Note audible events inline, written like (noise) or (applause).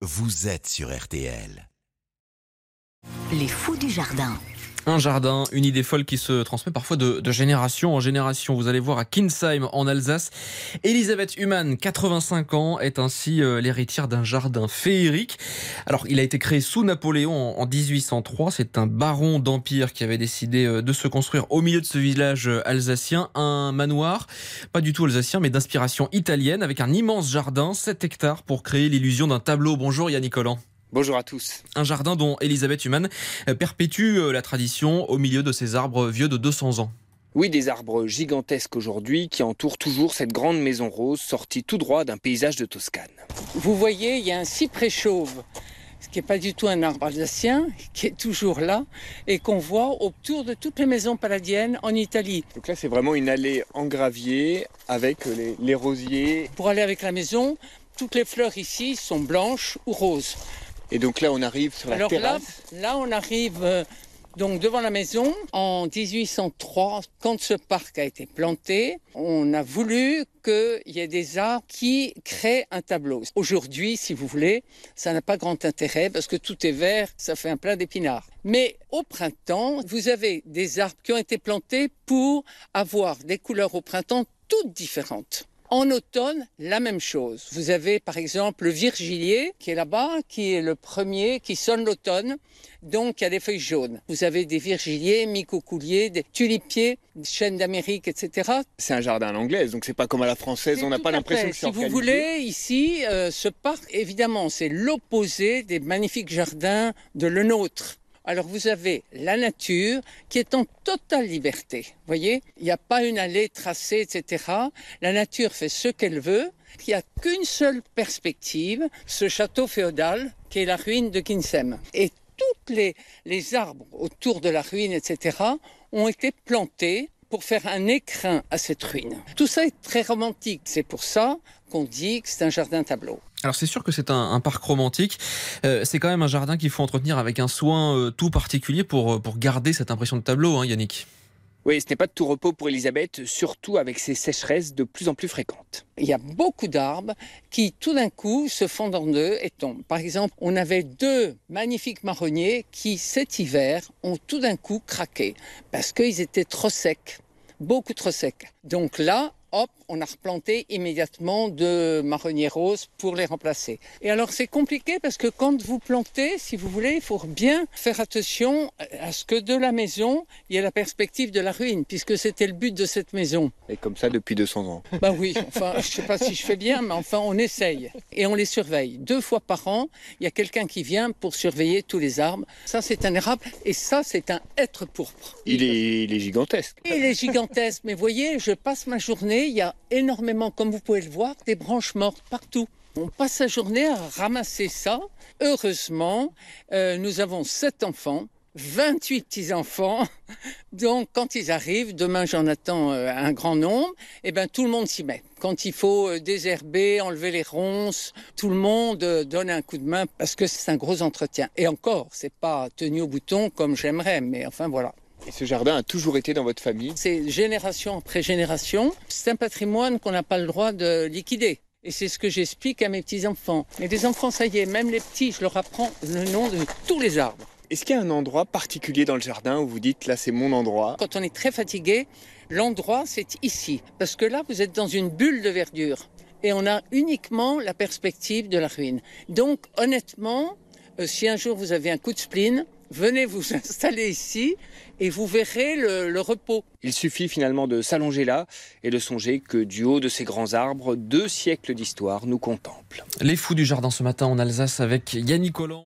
vous êtes sur RTL. Les fous du jardin. Un jardin, une idée folle qui se transmet parfois de, génération en génération. Vous allez voir à Kinsheim en Alsace. Elisabeth Humann, 85 ans, est ainsi euh, l'héritière d'un jardin féerique. Alors, il a été créé sous Napoléon en, en 1803. C'est un baron d'Empire qui avait décidé euh, de se construire au milieu de ce village euh, alsacien un manoir, pas du tout alsacien, mais d'inspiration italienne, avec un immense jardin, 7 hectares, pour créer l'illusion d'un tableau. Bonjour Yannick Collant. Bonjour à tous. Un jardin dont Elisabeth Humann perpétue euh, la tradition au milieu de ces arbres vieux de 200 ans. Oui, des arbres gigantesques aujourd'hui qui entourent toujours cette grande maison rose sortie tout droit d'un paysage de Toscane. Vous voyez, il y a un cyprès chauve, ce qui n'est pas du tout un arbre alsacien, qui est toujours là et qu'on voit autour de toutes les maisons palladiennes en Italie. Donc là, c'est vraiment une allée en gravier avec les, les rosiers. Pour aller avec la maison, toutes les fleurs ici sont blanches ou roses. Et donc là, on arrive sur la Alors là, là, on arrive euh, donc devant la maison. En 1803, quand ce parc a été planté, on a voulu qu'il y ait des arbres qui créent un tableau. Aujourd'hui, si vous voulez, ça n'a pas grand intérêt parce que tout est vert, ça fait un plat d'épinards. Mais au printemps, vous avez des arbres qui ont été plantés pour avoir des couleurs au printemps toutes différentes. En automne, la même chose. Vous avez par exemple le virgilier qui est là-bas, qui est le premier qui sonne l'automne. Donc il y a des feuilles jaunes. Vous avez des virgiliers, micocouliers, des tulipiers, des chênes d'Amérique, etc. C'est un jardin à l'anglaise, donc c'est pas comme à la française. On n'a pas l'impression que c'est Si vous voulez, ici, euh, ce parc, évidemment, c'est l'opposé des magnifiques jardins de le nôtre. Alors vous avez la nature qui est en totale liberté. Voyez, il n'y a pas une allée tracée, etc. La nature fait ce qu'elle veut. Il n'y a qu'une seule perspective, ce château féodal qui est la ruine de Kinsem. Et tous les, les arbres autour de la ruine, etc., ont été plantés pour faire un écrin à cette ruine. Tout ça est très romantique. C'est pour ça qu'on dit que c'est un jardin tableau. Alors c'est sûr que c'est un, parc romantique. Euh, c'est quand même un jardin qu'il faut entretenir avec un soin euh, tout particulier pour, euh, pour garder cette impression de tableau, hein, Yannick. Oui, ce n'est pas de tout repos pour Elisabeth, surtout avec ces sécheresses de plus en plus fréquentes. Il y a beaucoup d'arbres qui tout d'un coup se fondent en deux et tombent. Par exemple, on avait deux magnifiques marronniers qui cet hiver ont tout d'un coup craqué parce qu'ils étaient trop secs, beaucoup trop secs. Donc là, hop, on a replanté immédiatement deux marronniers roses pour les remplacer. Et alors c'est compliqué parce que quand vous plantez, si vous voulez, il faut bien faire attention à ce que de la maison, il y ait la perspective de la ruine, puisque c'était le but de cette maison. Et comme ça depuis 200 ans. (laughs) Bah oui, enfin, je sais pas si je fais bien, mais enfin, on essaye. Et on les surveille. Deux fois par an, il y a quelqu'un qui vient pour surveiller tous les arbres. Ça, c'est un érable, et ça, c'est un être pourpre. Il est, il est gigantesque. Il est gigantesque, mais voyez, je passe ma journée, il y a énormément, comme vous pouvez le voir, des branches mortes partout. On passe la journée à ramasser ça. Heureusement, euh, nous avons sept enfants. 28 petits-enfants. (laughs) Donc, quand ils arrivent, demain j'en attends euh, un grand nombre, et ben tout le monde s'y met. Quand il faut euh, désherber, enlever les ronces, tout le monde donne un coup de main parce que c'est un gros entretien. Et encore, c'est pas tenu au bouton comme j'aimerais, mais enfin voilà. Et ce jardin a toujours été dans votre famille? C'est génération après génération. C'est un patrimoine qu'on n'a pas le droit de liquider. Et c'est ce que j'explique à mes petits-enfants. Mais les enfants, ça y est, même les petits, je leur apprends le nom de tous les arbres. Est-ce qu'il y a un endroit particulier dans le jardin où vous dites là c'est mon endroit? Quand on est très fatigué, l'endroit, c'est ici. Parce que là, vous êtes dans une bulle de verdure. Et on a uniquement la perspective de la ruine. Donc, honnêtement, euh, si un jour vous avez un coup de spleen, venez vous (laughs) installer ici et vous verrez le, le repos. Il suffit finalement de s'allonger là et de songer que du haut de ces grands arbres, deux siècles d'histoire nous contemplent. Les fous du jardin ce matin en Alsace avec Yannick Collant.